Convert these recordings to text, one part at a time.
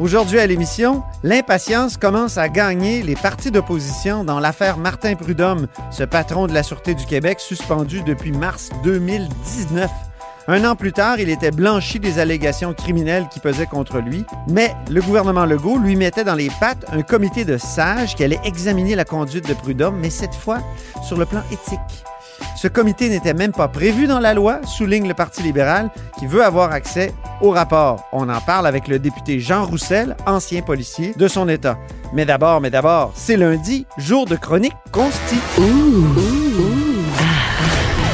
Aujourd'hui à l'émission, l'impatience commence à gagner les partis d'opposition dans l'affaire Martin Prudhomme, ce patron de la Sûreté du Québec suspendu depuis mars 2019. Un an plus tard, il était blanchi des allégations criminelles qui pesaient contre lui, mais le gouvernement Legault lui mettait dans les pattes un comité de sages qui allait examiner la conduite de Prudhomme, mais cette fois sur le plan éthique. Ce comité n'était même pas prévu dans la loi, souligne le Parti libéral, qui veut avoir accès au rapport. On en parle avec le député Jean Roussel, ancien policier de son État. Mais d'abord, mais d'abord, c'est lundi, jour de chronique consti.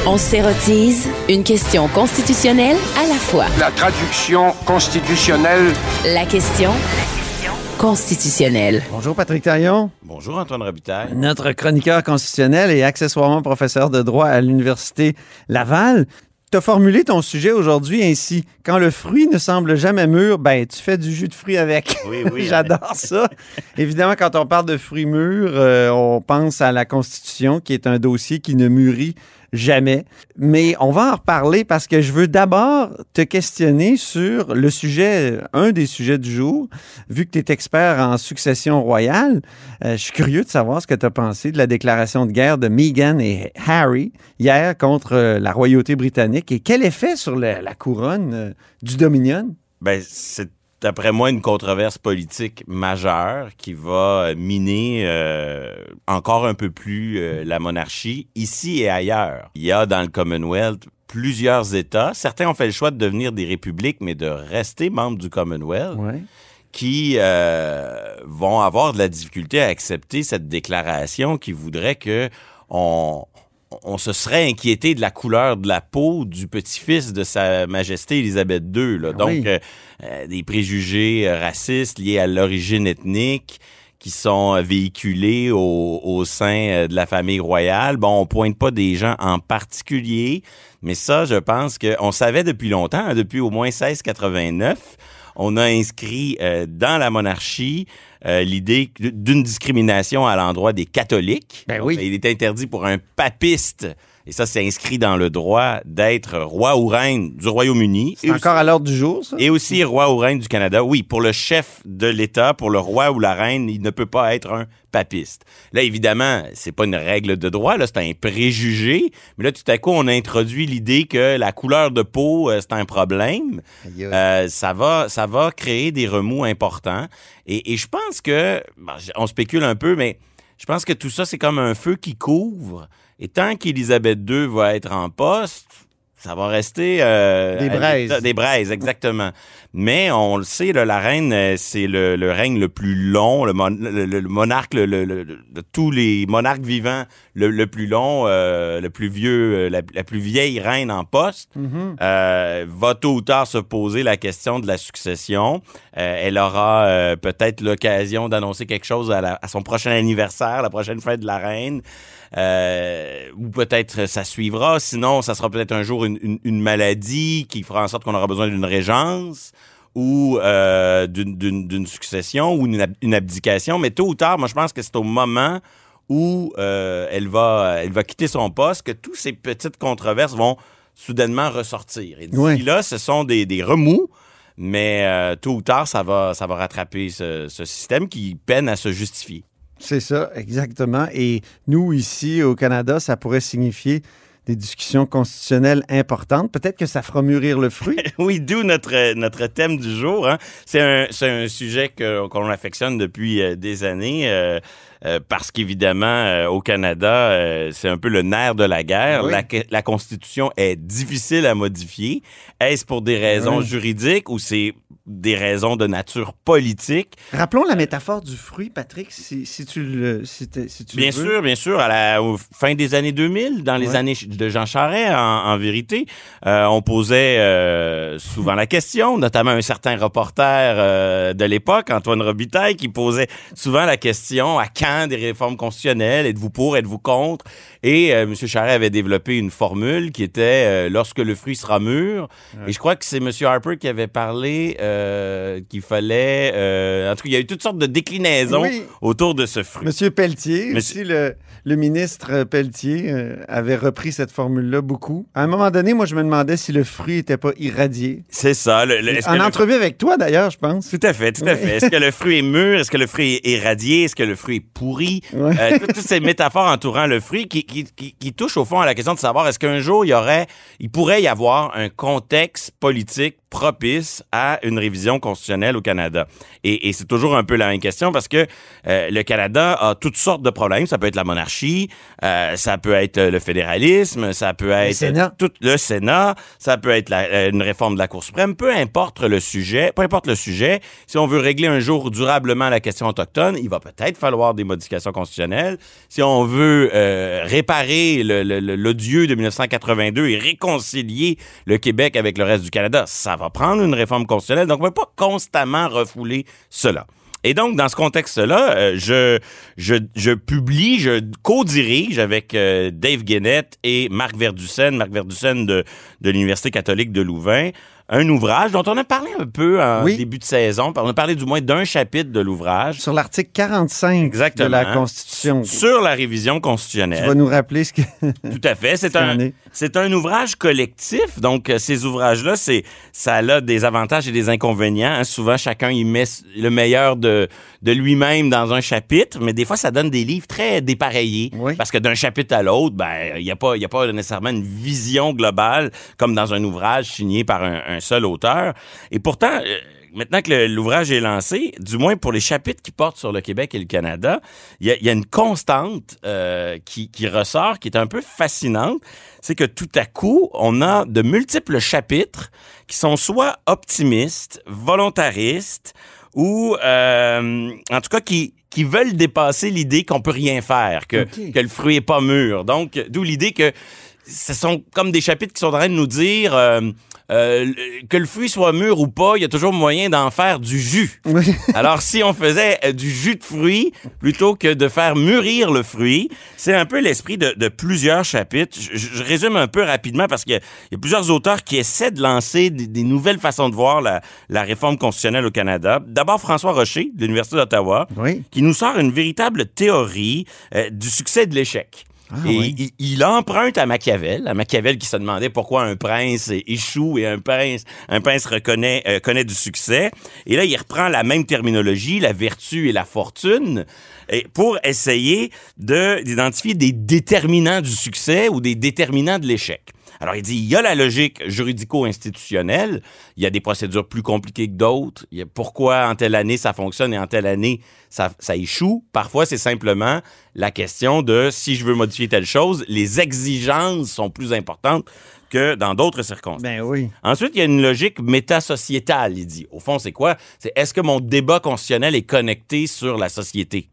On s'érotise une question constitutionnelle à la fois. La traduction constitutionnelle. La question constitutionnelle. Bonjour Patrick Taillon, Bonjour Antoine Robitaille. notre chroniqueur constitutionnel et accessoirement professeur de droit à l'Université Laval. Tu as formulé ton sujet aujourd'hui ainsi. Quand le fruit ne semble jamais mûr, ben tu fais du jus de fruits avec. Oui, oui. J'adore ça. Évidemment, quand on parle de fruits mûrs, euh, on pense à la Constitution, qui est un dossier qui ne mûrit jamais. Mais on va en reparler parce que je veux d'abord te questionner sur le sujet, un des sujets du jour. Vu que tu es expert en succession royale, euh, je suis curieux de savoir ce que tu as pensé de la déclaration de guerre de Meghan et Harry hier contre euh, la royauté britannique et quel effet sur la, couronne euh, du Dominion? Ben, c'est d'après moi une controverse politique majeure qui va euh, miner euh, encore un peu plus euh, la monarchie ici et ailleurs. Il y a dans le Commonwealth plusieurs États. Certains ont fait le choix de devenir des républiques, mais de rester membres du Commonwealth. Ouais. qui euh, vont avoir de la difficulté à accepter cette déclaration qui voudrait que on, on se serait inquiété de la couleur de la peau du petit-fils de Sa Majesté Élisabeth II. Là. Ah Donc, oui. euh, euh, des préjugés euh, racistes liés à l'origine ethnique qui sont véhiculés au, au sein de la famille royale. Bon, on pointe pas des gens en particulier, mais ça, je pense qu'on savait depuis longtemps, hein, depuis au moins 1689, on a inscrit euh, dans la monarchie euh, l'idée d'une discrimination à l'endroit des catholiques. Ben Donc, oui. Il est interdit pour un papiste, et ça c'est inscrit dans le droit, d'être roi ou reine du Royaume-Uni. C'est encore à l'ordre du jour, ça? et aussi roi ou reine du Canada. Oui, pour le chef de l'État, pour le roi ou la reine, il ne peut pas être un papiste. Là, évidemment, c'est pas une règle de droit, là, c'est un préjugé. Mais là, tout à coup, on introduit l'idée que la couleur de peau, euh, c'est un problème. Euh, ça va, ça va créer des remous importants. Et, et je pense que, bon, on spécule un peu, mais je pense que tout ça, c'est comme un feu qui couvre. Et tant qu'Élisabeth II va être en poste, ça va rester euh, Des braises. Des braises, exactement. Mais on le sait, là, la reine, euh, c'est le, le règne le plus long, le, mon- le- monarque le- le- le- de tous les monarques vivants, le, plus long, euh, le plus vieux, euh, la, la plus vieille reine en poste. Mhm. Euh, va tôt ou tard se poser la question de la succession. Euh, elle aura euh, peut-être l'occasion d'annoncer quelque chose à, la- à son prochain anniversaire, la prochaine fête de la reine. Euh, ou peut-être ça suivra. Sinon, ça sera peut-être un jour une, une- une maladie qui fera en sorte qu'on aura besoin d'une régence ou euh, d'une- d'une d'une succession ou une, ab- une abdication. Mais tôt ou tard, moi, je pense que c'est au moment où euh, elle, va, elle va quitter son poste que toutes ces petites controverses vont soudainement ressortir. Et Ouais. là, ce sont des, des remous, mais euh, tôt ou tard, ça va, ça va rattraper ce, ce système qui peine à se justifier. C'est ça, exactement. Et nous, ici, au Canada, ça pourrait signifier des discussions constitutionnelles importantes. Peut-être que ça fera mûrir le fruit. Oui, d'où notre, notre thème du jour. hein. C'est un, c'est un sujet que- qu'on affectionne depuis euh, des années. euh, euh, parce qu'évidemment, au Canada, c'est un peu le nerf de la guerre. Oui. La, la Constitution est difficile à modifier. Est-ce pour des raisons Oui. juridiques ou c'est des raisons de nature politique? Rappelons la métaphore du fruit, Patrick, si, si tu le si si tu Bien le veux. sûr, bien sûr. À la au fin des années 2000, dans les Ouais. années de Jean Charest, en, en vérité, euh, on posait euh, souvent la question, notamment un certain reporter euh, de l'époque, Antoine Robitaille, qui posait souvent la question à quand des réformes constitutionnelles Êtes-vous pour Êtes-vous contre? Et M. Charest avait développé une formule qui était lorsque le fruit sera mûr. Et je crois que c'est M. Harper qui avait parlé euh, qu'il fallait. euh, en tout cas, il y a eu toutes sortes de déclinaisons Oui. autour de ce fruit. Monsieur Pelletier, Monsieur- aussi le, le ministre Pelletier euh, avait repris cette formule-là beaucoup. À un moment donné, moi, je me demandais si le fruit n'était pas irradié. C'est ça. le- le- En le- entrevue avec toi, d'ailleurs, je pense. Tout à fait, tout à Oui. fait. Est-ce que le fruit est mûr? Est-ce que le fruit est irradié? Est-ce que le fruit est pourri? Euh, toutes, toutes ces métaphores entourant le fruit qui, qui, qui, qui touchent au fond à la question de savoir est-ce qu'un jour il y aurait, il pourrait y avoir un contexte politique propice à une révision constitutionnelle au Canada. Et, et c'est toujours un peu la même question parce que euh, le Canada a toutes sortes de problèmes. Ça peut être la monarchie, euh, ça peut être le fédéralisme, ça peut être Sénat. tout le Sénat, ça peut être la- euh, une réforme de la Cour suprême, peu importe le sujet, peu importe le sujet, si on veut régler un jour durablement la question autochtone, il va peut-être falloir des modifications constitutionnelles. Si on veut euh, réparer le- le- le- l'odieux de 1982 et réconcilier le Québec avec le reste du Canada, ça va prendre une réforme constitutionnelle. Donc, on ne peut pas constamment refouler cela. Et donc, dans ce contexte-là, euh, je, publie, je co-dirige avec euh, Dave Guénette et Marc Verducen, Marc Verducen de, de l'Université catholique de Louvain, un ouvrage dont on a parlé un peu en Oui. début de saison. On a parlé du moins d'un chapitre de l'ouvrage Sur l'article 45 Exactement. de la Constitution. sur la révision Tu constitutionnelle. vas nous rappeler ce que... Tout à fait. C'est un, est. c'est un ouvrage collectif. Donc, euh, ces ouvrages-là, c'est, ça a des avantages et des inconvénients. hein. Souvent, chacun y met le meilleur de, de lui-même dans un chapitre, mais des fois, ça donne des livres très dépareillés. Oui. Parce que d'un chapitre à l'autre, ben, il n'y a pas, y a pas nécessairement une vision globale comme dans un ouvrage signé par un, un seul auteur. Et pourtant, euh, Maintenant que l'ouvrage est lancé, du moins pour les chapitres qui portent sur le Québec et le Canada, il y a, il y a une constante euh, qui, qui ressort, qui est un peu fascinante. C'est que tout à coup, on a de multiples chapitres qui sont soit optimistes, volontaristes, ou euh, en tout cas qui, qui veulent dépasser l'idée qu'on peut rien faire, que, le fruit est pas mûr. Donc, d'où l'idée que ce sont comme des chapitres qui sont en train de nous dire euh, euh, que le fruit soit mûr ou pas, il y a toujours moyen d'en faire du jus. Oui. Alors, si on faisait euh, du jus de fruits plutôt que de faire mûrir le fruit, c'est un peu l'esprit de, de plusieurs chapitres. Je, résume un peu rapidement parce qu'il y, a- il y a plusieurs auteurs qui essaient de lancer des, des nouvelles façons de voir la, la réforme constitutionnelle au Canada. D'abord, François Rocher, de l'Université d'Ottawa, Oui. qui nous sort une véritable théorie euh, du succès et de l'échec. Ah, et oui. il, il emprunte à Machiavel, à Machiavel qui se demandait pourquoi un prince échoue et un prince, un prince reconnaît, euh, connaît du succès. Et là, il reprend la même terminologie, la vertu et la fortune, et pour essayer de d'identifier des déterminants du succès ou des déterminants de l'échec. Alors, il dit, il y a la logique juridico-institutionnelle, il y a des procédures plus compliquées que d'autres, il y a pourquoi en telle année ça fonctionne et en telle année ça, ça échoue. Parfois, c'est simplement la question de si je veux modifier telle chose, les exigences sont plus importantes que dans d'autres circonstances. Ben oui. Ensuite, il y a une logique métasociétale, il dit. Au fond, c'est quoi? C'est est-ce que mon débat constitutionnel est connecté sur la société?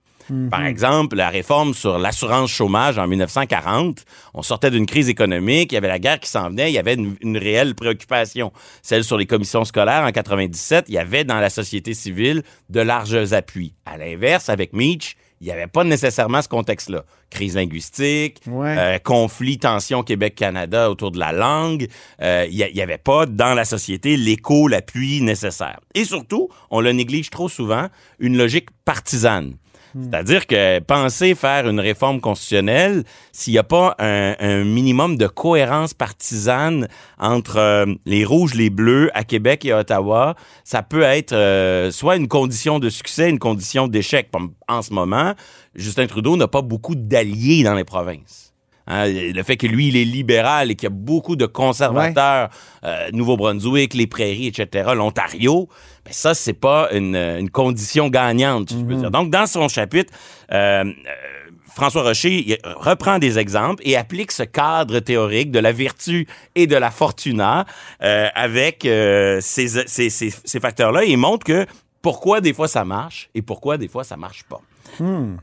Par exemple, la réforme sur l'assurance chômage en 1940, on sortait d'une crise économique, il y avait la guerre qui s'en venait, il y avait une, une réelle préoccupation. Celle sur les commissions scolaires en 97, il y avait dans la société civile de larges appuis. À l'inverse, avec Meach, il n'y avait pas nécessairement ce contexte-là. Crise linguistique, Ouais. euh, conflit, tension Québec-Canada autour de la langue. Euh, Il n'y avait pas dans la société l'écho, l'appui nécessaire. Et surtout, on le néglige trop souvent, une logique partisane. C'est-à-dire que penser faire une réforme constitutionnelle, s'il n'y a pas un, minimum de cohérence partisane entre euh, les rouges, les bleus à Québec et à Ottawa, ça peut être euh, soit une condition de succès, une condition d'échec. En ce moment, Justin Trudeau n'a pas beaucoup d'alliés dans les provinces. Hein, le fait que lui, il est libéral et qu'il y a beaucoup de conservateurs, euh, Nouveau-Brunswick, les Prairies, etc., l'Ontario, ben ça, c'est pas une, une condition gagnante, je veux dire. Donc, dans son chapitre, euh, euh, François Rocher il reprend des exemples et applique ce cadre théorique de la vertu et de la fortuna euh, avec euh, ces, ces- ces- ces facteurs-là et il montre que pourquoi des fois ça marche et pourquoi des fois ça marche pas.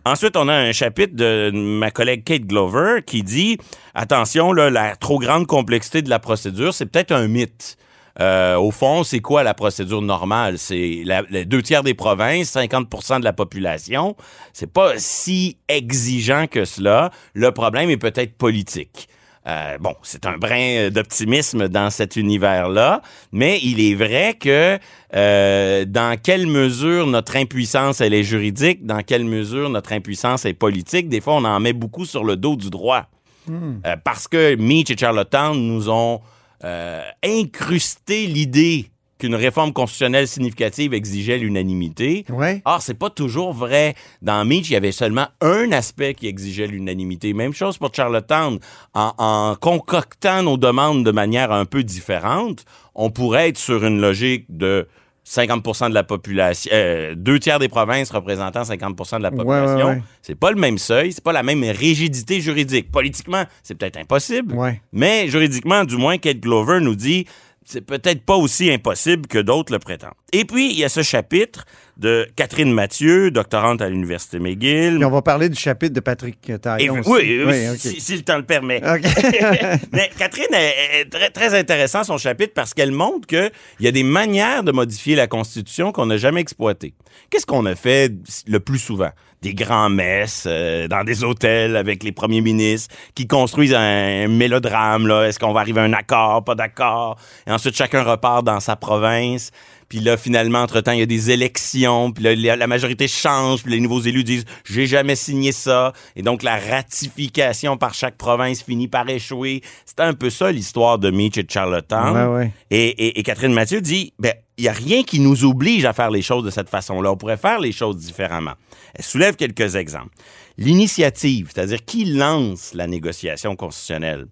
Ensuite, on a un chapitre de ma collègue Kate Glover qui dit attention, la trop grande complexité de la procédure, c'est peut-être un mythe. Euh, au fond, c'est quoi la procédure normale? C'est les deux tiers des provinces, 50 de la population. C'est pas si exigeant que cela. Le problème est peut-être politique. Euh, bon, c'est un brin d'optimisme dans cet univers-là, mais il est vrai que euh, dans quelle mesure notre impuissance elle est juridique, dans quelle mesure notre impuissance est politique, des fois on en met beaucoup sur le dos du droit. Euh, parce que Meach et Charlottetown nous ont euh, incrusté l'idée qu'une réforme constitutionnelle significative exigeait l'unanimité. Ouais. Or, c'est pas toujours vrai. Dans Meach, il y avait seulement un aspect qui exigeait l'unanimité. Même chose pour Charlottetown. En, en concoctant nos demandes de manière un peu différente, on pourrait être sur une logique de 50% de la population, euh, deux tiers des provinces représentant 50 de la population. ouais, ouais. C'est pas le même seuil, c'est pas la même rigidité juridique. Politiquement, c'est peut-être impossible, mais juridiquement, du moins, Kate Glover nous dit c'est peut-être pas aussi impossible que d'autres le prétendent. Et puis, il y a ce chapitre de Catherine Mathieu, doctorante à l'Université McGill. Puis on va parler du chapitre de Patrick Taillon. aussi. oui, oui, si, si le temps le permet. Mais Catherine est, est très, très intéressant son chapitre parce qu'elle montre qu'il y a des manières de modifier la Constitution qu'on n'a jamais exploitées. Qu'est-ce qu'on a fait le plus souvent? Des grands messes euh, dans des hôtels avec les premiers ministres qui construisent un, mélodrame. là. Est-ce qu'on va arriver à un accord, pas d'accord? Et ensuite, chacun repart dans sa province. Puis là, finalement, entre-temps, il y a des élections. Puis là, la- majorité change. Puis les nouveaux élus disent « J'ai jamais signé ça. » Et donc, la ratification par chaque province finit par échouer. C'est un peu ça, l'histoire de Meach et de Charlottetown. Ouais, ouais. Et, et- et Catherine Mathieu dit ben il n'y a rien qui nous oblige à faire les choses de cette façon-là. On pourrait faire les choses différemment. Elle soulève quelques exemples. L'initiative, c'est-à-dire qui lance la négociation constitutionnelle,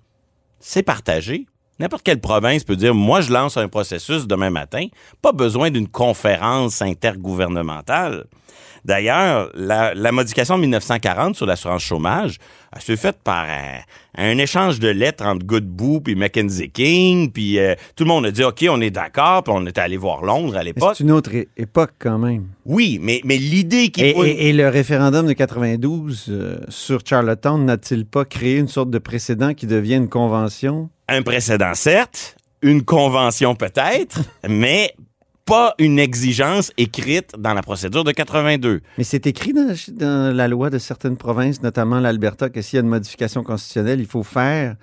c'est partagé. N'importe quelle province peut dire moi je lance un processus demain matin, pas besoin d'une conférence intergouvernementale. D'ailleurs, la, la modification de 1940 sur l'assurance chômage elle s'est faite par un, un échange de lettres entre Godbout puis Mackenzie King, puis euh, tout le monde a dit OK, on est d'accord, puis on était allé voir Londres à l'époque. C'est une autre époque quand même. Oui, mais, mais l'idée Et, et- et le référendum de 92 euh, sur Charlottetown n'a-t-il pas créé une sorte de précédent qui devient une convention? un précédent, certes, une convention peut-être, mais pas une exigence écrite dans la procédure de 82. Mais c'est écrit dans, la loi de certaines provinces, notamment l'Alberta, que s'il y a une modification constitutionnelle, il faut faire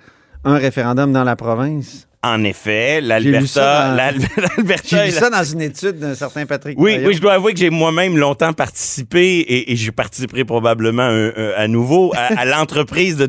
un référendum dans la province. En effet, l'Alberta... J'ai lu ça dans une étude d'un certain Patrick Oui, Taillon. oui, je dois avouer que j'ai moi-même longtemps participé et, et je participerai probablement un- un- à nouveau à, à l'entreprise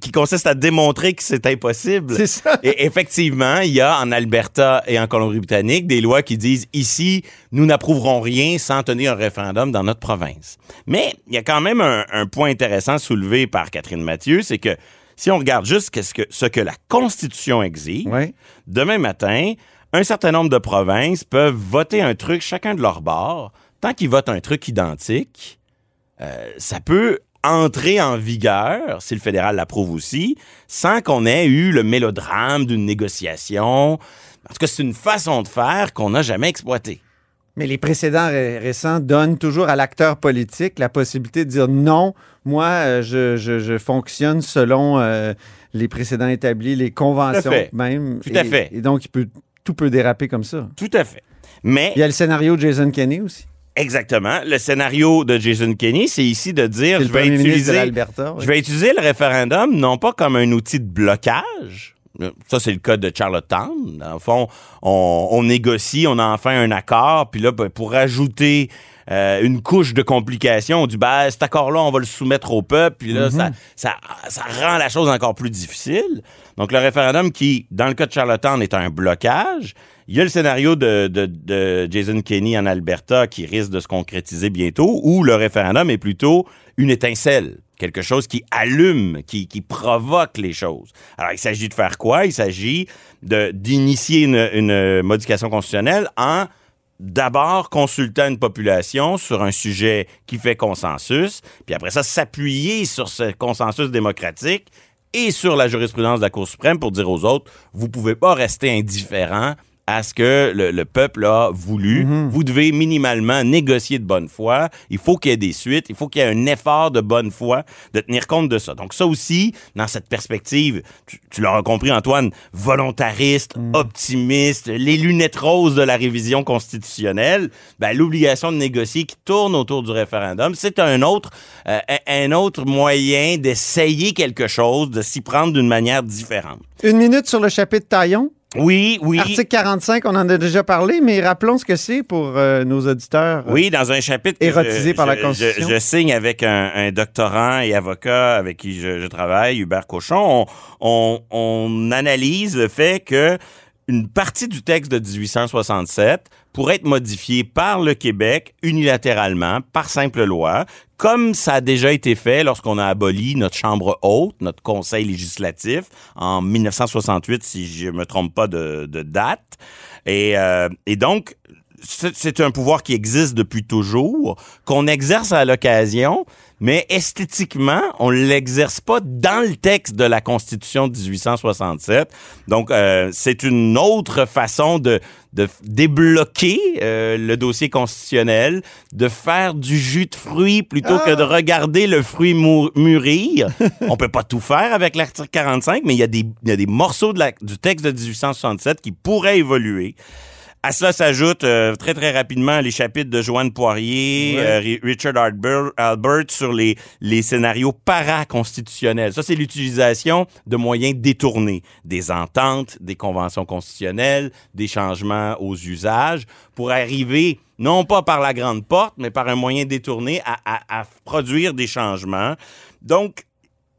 qui consiste à démontrer que c'est impossible. C'est ça. Et effectivement, il y a en Alberta et en Colombie-Britannique des lois qui disent ici, nous n'approuverons rien sans tenir un référendum dans notre province. Mais il y a quand même un, un point intéressant soulevé par Catherine Mathieu, c'est que si on regarde juste que, ce que la Constitution exige, Ouais. demain matin, un certain nombre de provinces peuvent voter un truc chacun de leur bord. Tant qu'ils votent un truc identique, euh, ça peut entrer en vigueur, si le fédéral l'approuve aussi, sans qu'on ait eu le mélodrame d'une négociation. En tout cas, c'est une façon de faire qu'on n'a jamais exploitée. Mais les précédents ré- récents donnent toujours à l'acteur politique la possibilité de dire non, moi, euh, je, je- je fonctionne selon euh, les précédents établis, les conventions fait. même. Tout à Et- fait. Et donc, il peut, tout peut déraper comme ça. Tout à fait. Mais Il y a le scénario de Jason Kenney aussi. exactement, le scénario de Jason Kenney, c'est ici de dire je vais utiliser oui. Je vais utiliser le référendum non pas comme un outil de blocage. Ça, c'est le cas de Charlottetown. Dans le fond, on, on négocie, on a enfin un accord, puis là, ben, pour ajouter euh, une couche de complications. On dit, ben, cet accord-là, on va le soumettre au peuple, puis là, ça, ça, ça rend la chose encore plus difficile. Donc, le référendum qui, dans le cas de Charlottetown, est un blocage. Il y a le scénario de, de, de Jason Kenney en Alberta qui risque de se concrétiser bientôt, où le référendum est plutôt une étincelle quelque chose qui allume, qui, qui provoque les choses. Alors, il s'agit de faire quoi? Il s'agit d'initier une, une modification constitutionnelle en d'abord consultant une population sur un sujet qui fait consensus, puis après ça, s'appuyer sur ce consensus démocratique et sur la jurisprudence de la Cour suprême pour dire aux autres, vous pouvez pas rester indifférent à ce que le, le peuple a voulu. Vous devez minimalement négocier de bonne foi. Il faut qu'il y ait des suites. Il faut qu'il y ait un effort de bonne foi de tenir compte de ça. Donc ça aussi, dans cette perspective, tu, tu l'auras compris Antoine, volontariste, optimiste, les lunettes roses de la révision constitutionnelle, ben, l'obligation de négocier qui tourne autour du référendum, c'est un autre, euh, un autre moyen d'essayer quelque chose, de s'y prendre d'une manière différente. Une minute sur le chapitre Taillon. Oui, oui. Article 45, on en a déjà parlé, mais rappelons ce que c'est pour euh, nos auditeurs. Oui, dans un chapitre Érotisé je- par la Constitution. Je, je signe avec un, un doctorant et avocat avec qui je, je travaille, Hubert Cochon. On, on- on analyse le fait que une partie du texte de 1867 pourrait être modifiée par le Québec unilatéralement, par simple loi, comme ça a déjà été fait lorsqu'on a aboli notre Chambre haute, notre Conseil législatif, en 1968, si je me trompe pas de, date. Et, euh, donc, c'est un pouvoir qui existe depuis toujours, qu'on exerce à l'occasion, mais esthétiquement, on l'exerce pas dans le texte de la Constitution de 1867. Donc, euh, c'est une autre façon de, de débloquer euh, le dossier constitutionnel, de faire du jus de fruits plutôt que de regarder le fruit mûrir. on peut pas tout faire avec l'article 45, mais il y a des, il y a des morceaux de la- du texte de 1867 qui pourraient évoluer. À cela s'ajoutent euh, très très rapidement les chapitres de Joanne Poirier, Ouais. euh, Ri- Richard Albert, Albert sur les, les scénarios paraconstitutionnels. Ça, c'est l'utilisation de moyens détournés, des ententes, des conventions constitutionnelles, des changements aux usages, pour arriver non pas par la grande porte, mais par un moyen détourné à, à- à produire des changements. Donc,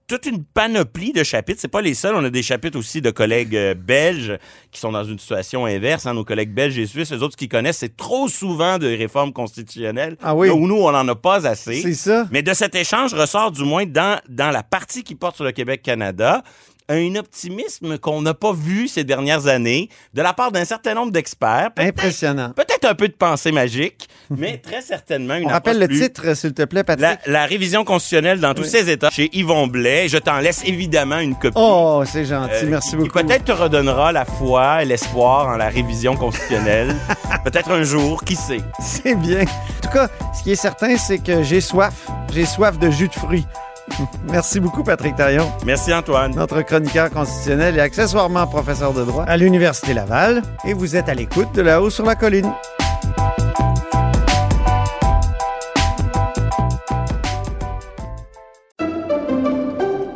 toute une panoplie de chapitres. C'est pas les seuls. On a des chapitres aussi de collègues euh, belges qui sont dans une situation inverse. hein. Nos collègues belges et suisses, eux autres qui connaissent, c'est trop souvent de réformes constitutionnelles. Ah oui. Là où nous, on n'en a pas assez. C'est ça. Mais de cet échange ressort du moins dans, dans la partie qui porte sur le Québec-Canada un optimisme qu'on n'a pas vu ces dernières années de la part d'un certain nombre d'experts. Impressionnant. Peut-être un peu de pensée magique, mais très certainement une On rappelle le plus- titre, s'il te plaît, Patrick. la, la révision constitutionnelle dans tous ses états chez Yvon Blais. Je t'en laisse évidemment une copie. Oh, c'est gentil. euh, Merci qui beaucoup. peut-être te redonnera la foi et l'espoir en la révision constitutionnelle. peut-être un jour, qui sait? C'est bien. En tout cas, ce qui est certain, c'est que j'ai soif. J'ai soif de jus de fruits. Merci beaucoup, Patrick Taillon, Merci Antoine. notre chroniqueur constitutionnel et accessoirement professeur de droit à l'Université Laval. Et vous êtes à l'écoute de là-haut sur la colline.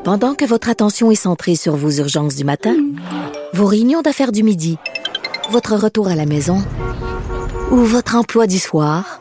Pendant que votre attention est centrée sur vos urgences du matin, vos réunions d'affaires du midi, votre retour à la maison ou votre emploi du soir,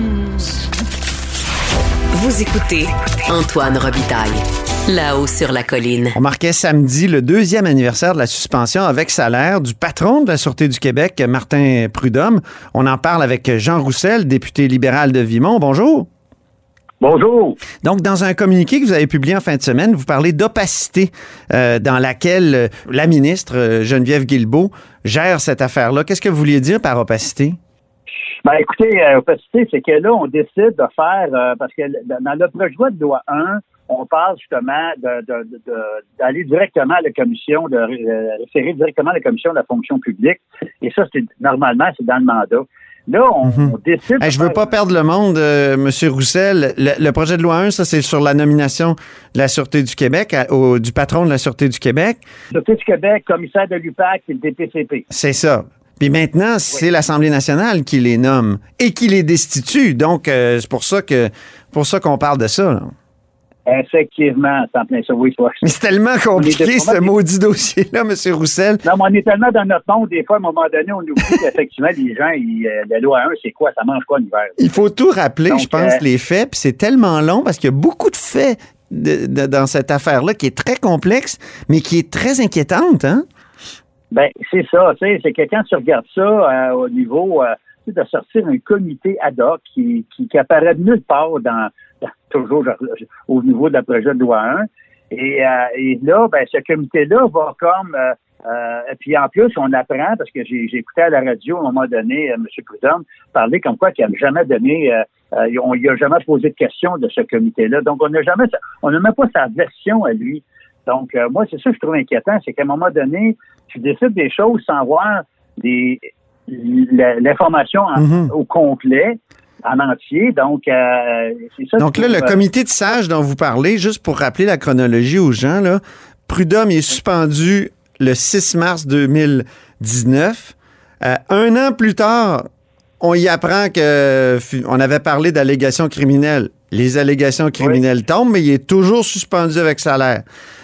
Vous écoutez Antoine Robitaille, là-haut sur la colline. On marquait samedi le deuxième anniversaire de la suspension avec salaire du patron de la Sûreté du Québec, Martin Prudhomme. On en parle avec Jean Roussel, député libéral de Vimont. Bonjour. Bonjour. Donc, dans un communiqué que vous avez publié en fin de semaine, vous parlez d'opacité euh, dans laquelle euh, la ministre euh, Geneviève Guilbeault gère cette affaire-là. Qu'est-ce que vous vouliez dire par opacité? Ben, écoutez, euh, c'est que là, on décide de faire, euh, parce que dans le projet de loi de loi 1, on parle justement de, de- de- de- d'aller directement à la commission, de euh, référer directement à la commission de la fonction publique. Et ça, c'est normalement, c'est dans le mandat. là, on, Mhm. on décide. de Hey, je veux pas perdre le monde, euh, Monsieur Roussel. Le, le projet de loi 1, ça, c'est sur la nomination de la Sûreté du Québec, à- au- du patron de la Sûreté du Québec. Sûreté du Québec, commissaire de l'UPAC et le DPCP. C'est ça. Puis maintenant, c'est l'Assemblée nationale qui les nomme et qui les destitue. Donc, euh, c'est pour ça que pour ça qu'on parle de ça. là. Effectivement, en plein ça, oui, toi. Mais c'est tellement compliqué, ce maudit dossier-là, M. Roussel. Non, mais on est tellement dans notre monde, des fois, à un moment donné, on oublie qu'effectivement, les gens, ils, euh, la loi 1, c'est quoi? Ça mange quoi en hiver? Il faut tout rappeler, Donc, je pense, euh, les faits. Puis c'est tellement long parce qu'il y a beaucoup de faits de- de- dans cette affaire-là qui est très complexe, mais qui est très inquiétante. Hein? Ben, c'est ça, tu sais, c'est que quand tu regardes ça euh, au niveau euh, de sortir un comité ad hoc qui, qui, qui apparaît de nulle part dans, dans- toujours au niveau de la projet de loi 1. Et, euh, et là, ben, ce comité-là va comme euh, euh, puis en plus, on apprend, parce que j'ai écouté à la radio à un moment donné euh, M. Prudhomme parler comme quoi qu'il n'a jamais donné, euh, euh, on a jamais posé de questions de ce comité-là. Donc, on n'a jamais, on n'a même pas sa version à lui. Donc, euh, moi, c'est ça que je trouve inquiétant, c'est qu'à un moment donné, tu décides des choses sans voir des, l'information Mhm. au complet, en entier. Donc, euh, c'est ça. Donc là, le comité de sages dont vous parlez, juste pour rappeler la chronologie aux gens, là, Prudhomme est suspendu le 6 mars 2019. Euh, un an plus tard, on y apprend que on avait parlé d'allégations criminelles. Les allégations criminelles tombent, mais il est toujours suspendu avec salaire.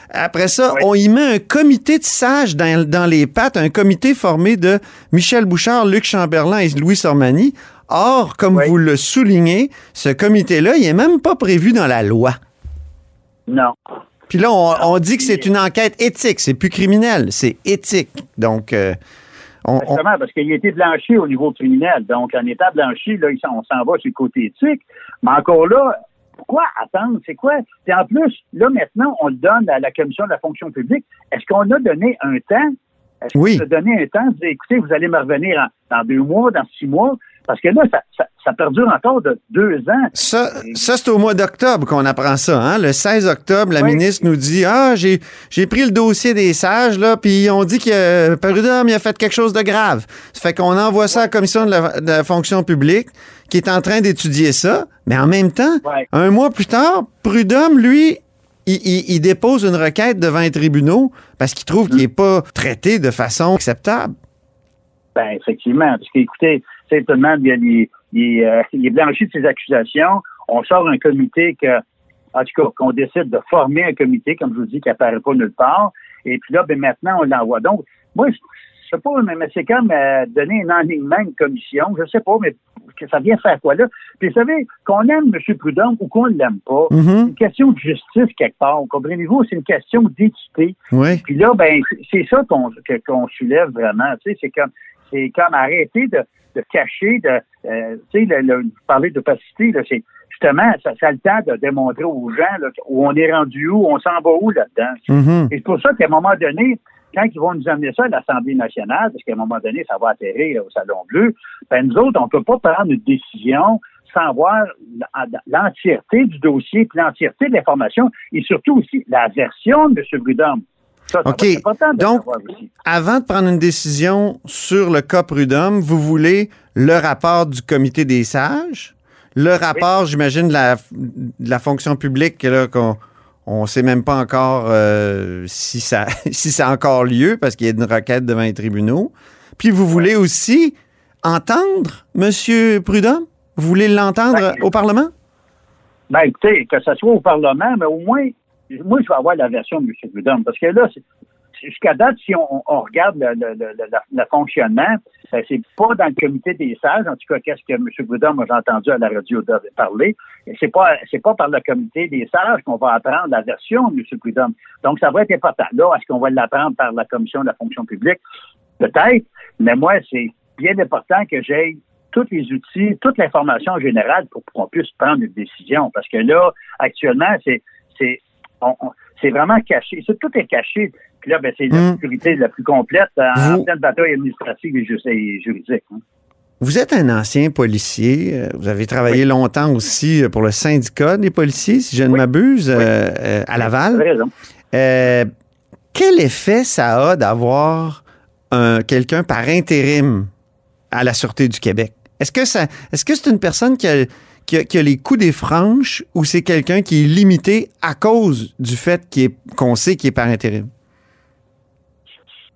Après ça, Oui. on y met un comité de sages dans, dans les pattes, un comité formé de Michel Bouchard, Luc Chamberlain et Louis Sormani. Or, comme Oui. vous le soulignez, ce comité-là, il n'est même pas prévu dans la loi. Non. Puis là, on, on dit que c'est une enquête éthique, c'est plus criminel, c'est éthique. Donc, euh, on, on- Exactement, parce qu'il a été blanchi au niveau criminel. Donc, en étant blanchi, là, on s'en va sur le côté éthique. Mais encore là, pourquoi attendre? C'est quoi? Puis en plus, là, maintenant, on le donne à la Commission de la fonction publique. Est-ce qu'on a donné un temps? Est-ce Oui. qu'on a donné un temps dire, écoutez, vous allez me revenir en- dans deux mois, dans six mois? Parce que là, ça, ça, ça perdure encore de deux ans. ça, ça c'est au mois d'octobre qu'on apprend ça. Hein? Le 16 octobre, la Oui. ministre nous dit Ah, j'ai, j'ai pris le dossier des sages, là, puis on dit que euh, Prudhomme il a fait quelque chose de grave. Ça fait qu'on envoie ça à la commission de la, de la fonction publique qui est en train d'étudier ça. Mais en même temps, Ouais. un mois plus tard, Prudhomme, lui, il, il- il dépose une requête devant les tribunaux parce qu'il trouve qu'il n'est pas traité de façon acceptable. Ben, effectivement. Parce qu'écoutez, c'est tout le monde, il, il, euh, il est blanchi de ses accusations. On sort un comité que, en tout cas, qu'on décide de former un comité, comme je vous dis, qui apparaît pas nulle part. Et puis là, ben, maintenant, on l'envoie. Donc, moi, je je sais pas, mais, c'est comme euh, donner un enlignement à une commission. Je sais pas, mais que ça vient faire quoi là? Puis vous savez, qu'on aime M. Prudhomme ou qu'on l'aime pas, Mhm. c'est une question de justice quelque part. Comprenez-vous? C'est une question d'équité. Oui. Puis là, ben, c'est- ça qu'on soulève vraiment. Tu sais, c'est comme c'est comme arrêter de, de cacher, de euh, tu sais, parlez d'opacité, là, c'est justement, ça, ça a le temps de démontrer aux gens là, où on est rendu où, on s'en va où là-dedans? Mhm. Et c'est pour ça qu'à un moment donné, quand ils vont nous amener ça à l'Assemblée nationale, parce qu'à un moment donné, ça va atterrir au Salon Bleu, ben nous autres, on peut pas prendre une décision sans voir l'entièreté du dossier, puis l'entièreté de l'information, et surtout aussi la version de M. Prudhomme. Ça, ça OK. de Donc, savoir aussi. Avant de prendre une décision sur le cas Prudhomme, vous voulez le rapport du comité des sages, le rapport, j'imagine, de la, de la fonction publique, là, qu'on on sait même pas encore euh, si, ça, si ça a encore lieu parce qu'il y a une requête devant les tribunaux. Puis vous voulez aussi entendre M. Prudhomme? Vous voulez l'entendre Ben, au Parlement? Ben, écoutez, que ce soit au Parlement, mais au moins, moi, je vais avoir la version de M. Prudhomme. Parce que là, c'est- jusqu'à date, si on, regarde le, fonctionnement, ben, c'est pas dans le comité des sages, en tout cas, qu'est-ce que M. Prudhomme a entendu à la radio parler. C'est pas, c'est pas par le comité des sages qu'on va apprendre la version de M. Prudhomme. Donc, ça va être important. Là, est-ce qu'on va l'apprendre par la commission de la fonction publique? Peut-être. Mais moi, c'est bien important que j'aie tous les outils, toute l'information en général pour qu'on puisse prendre une décision. Parce que là, actuellement, c'est, c'est, c'est vraiment caché. Tout est caché. Puis là, ben, c'est la Mm. sécurité la plus complète en, Vous- en pleine bataille administrative et, ju- et juridique. hein. Vous êtes un ancien policier. euh, Vous avez travaillé longtemps aussi euh, pour le syndicat des policiers, si je ne Oui. m'abuse, Oui. euh, à Laval. raison. Euh, quel effet ça a d'avoir un- quelqu'un par intérim à la Sûreté du Québec? Est-ce que ça, est-ce que c'est une personne qui a, qui a, qui a les coups des franches ou c'est quelqu'un qui est limité à cause du fait qu'on sait qu'il est par intérim?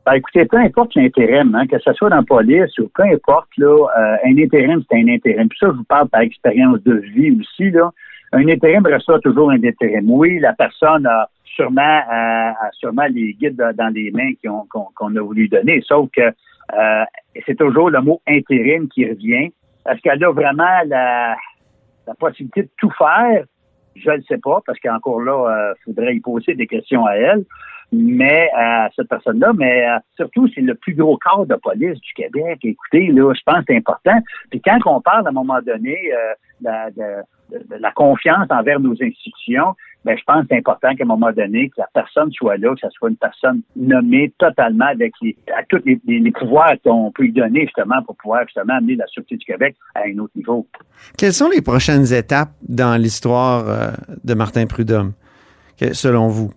Ben, écoutez, peu importe l'intérim, hein, que ce soit dans la police ou peu importe, là, euh, un intérim, c'est un intérim. Puis ça, je vous parle par expérience de vie aussi. Là. Un intérim reçoit toujours un intérim. Oui, la personne a sûrement, euh, a sûrement les guides dans les mains qu'on a voulu donner, sauf que euh, c'est toujours le mot intérim qui revient. Est-ce qu'elle a vraiment la, la possibilité de tout faire? Je ne sais pas, parce qu'encore là, il faudrait y poser des questions à elle mais à cette personne-là, mais euh, surtout, c'est le plus gros corps de police du Québec. Écoutez, là, je pense que c'est important. Puis quand on parle à un moment donné euh, la, de, de, la confiance envers nos institutions, ben, je pense que c'est important qu'à un moment donné, que la personne soit là, que ce soit une personne nommée totalement avec les, à tous les, les pouvoirs qu'on peut lui donner justement pour pouvoir justement amener la Sûreté du Québec à un autre niveau. Quelles sont les prochaines étapes dans l'histoire euh, de Martin Prudhomme, que- selon vous?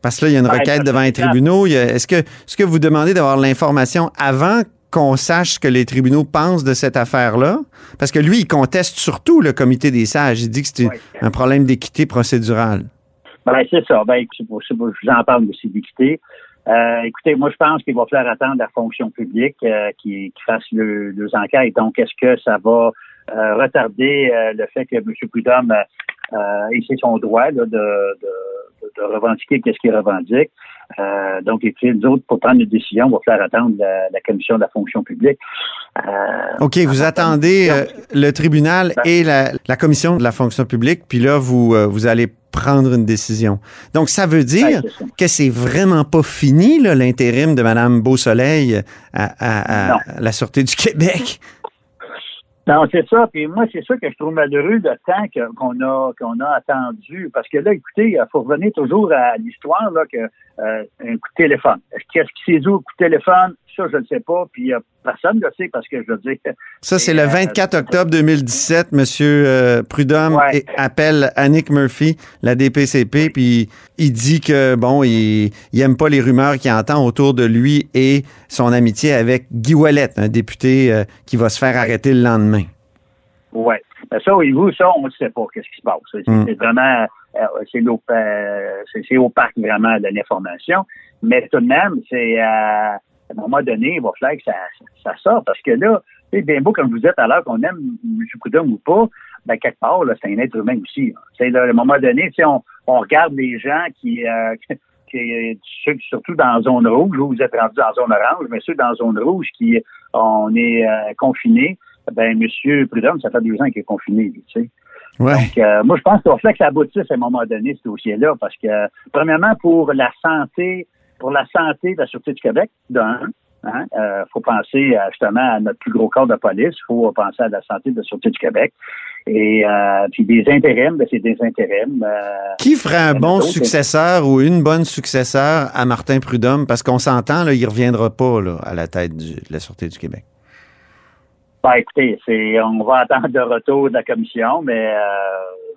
Parce que là, il y a une Ben, requête devant les tribunaux. Est-ce que, est-ce que vous demandez d'avoir l'information avant qu'on sache ce que les tribunaux pensent de cette affaire-là? Parce que lui, il conteste surtout le comité des sages. Il dit que c'est Oui. un problème d'équité procédurale. Ben, c'est ça. Ben, c'est ça que je vous en parle aussi d'équité. Euh, écoutez, moi, je pense qu'il va falloir attendre la fonction publique euh, qui, qui fasse le, les enquêtes. Donc, est-ce que ça va euh, retarder le fait que M. Prudhomme ait son droit là, de, de, de, de revendiquer qu'est-ce qu'il revendique? Euh, donc, écoutez, nous autres, pour prendre une décision, il va falloir attendre la, la commission de la fonction publique. Euh, OK, vous attendez euh, le tribunal Ben. et la, la commission de la fonction publique, puis là, vous, euh, vous allez prendre une décision. Donc, ça veut dire Ouais, c'est ça. que c'est vraiment pas fini, l'intérim de Mme Beausoleil à, à- à la Sûreté du Québec? Non, c'est ça. Puis moi, c'est ça que je trouve malheureux le temps qu'on a qu'on a attendu. Parce que là, écoutez, il faut revenir toujours à l'histoire là que euh, un coup de téléphone. Qu'est-ce qui s'est dit au coup de téléphone? Ça, je ne sais pas. Puis euh, personne ne le sait parce que je veux dire. Ça, c'est le euh, 24 octobre 2017. Monsieur euh, Prudhomme Ouais. appelle Annick Murphy, la DPCP, puis il dit que, bon, il, il aime pas les rumeurs qu'il entend autour de lui et son amitié avec Guy Ouellet, un député euh, qui va se faire arrêter le lendemain. Ouais. Ben ça, oui, vous, ça, on ne sait pas qu'est-ce qui se passe. C'est Mm. vraiment, euh, c'est euh, opaque vraiment de l'information. Mais tout de même, c'est euh, à un moment donné, il va falloir que ça, ça sorte. Parce que là, c'est bien beau, comme vous dites à l'heure, qu'on aime M. Prudhomme ou pas, ben, quelque part, là, c'est un être humain aussi. C'est là, à un moment donné, on, on regarde les gens qui, euh, qui, surtout dans la zone rouge, vous, vous êtes rendu dans la zone orange, mais ceux dans la zone rouge qui, on est euh, confinés, ben, Monsieur Prudhomme, ça fait deux ans qu'il est confiné, tu sais. Ouais. Donc, euh, moi, je pense qu'il va falloir que ça aboutisse à un moment donné, ce dossier-là, parce que, premièrement, pour la santé, pour la santé de la Sûreté du Québec, d'un, hein, euh, faut penser euh, justement à notre plus gros corps de police, il faut penser à la santé de la Sûreté du Québec. Et euh, puis des intérims, ben, c'est des intérims. euh, Qui ferait un Il bon successeur ou une bonne successeur à Martin Prudhomme? Parce qu'on s'entend, là, il reviendra pas là, à la tête du- de la Sûreté du Québec. Ben, écoutez, c'est, on va attendre le retour de la commission, mais euh,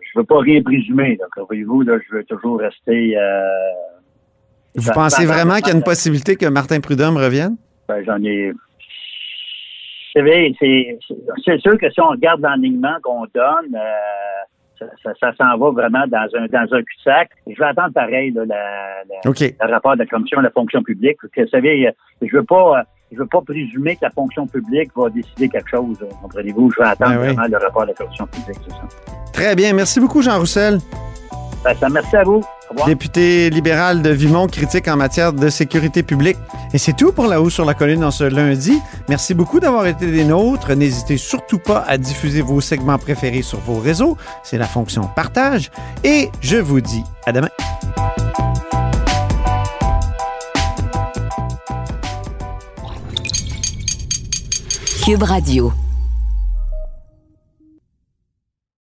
je veux pas rien présumer. Voyez-vous, là, je veux toujours rester. Vous ça- pensez ça- vraiment qu'il y a une possibilité que Martin Prudhomme revienne? Ben, j'en ai. Vous savez, c'est, sûr que si on regarde l'enlignement qu'on donne, euh, ça, s'en va vraiment dans un dans un cul-de-sac. Je vais attendre pareil là, la, la- OK. le rapport de la commission de la fonction publique. Parce que, vous savez, je veux pas je veux pas présumer que la fonction publique va décider quelque chose. Comprenez-vous? Je vais attendre Ben oui. vraiment le rapport de la commission publique, c'est ça. Très bien. Merci beaucoup, Jean Roussel. Ben, ça merci à vous. Au revoir. Député libéral de Vimont, critique en matière de sécurité publique. Et c'est tout pour La Haut sur la Colline en ce lundi. Merci beaucoup d'avoir été des nôtres. N'hésitez surtout pas à diffuser vos segments préférés sur vos réseaux. C'est la fonction partage. Et je vous dis à demain. Cube Radio.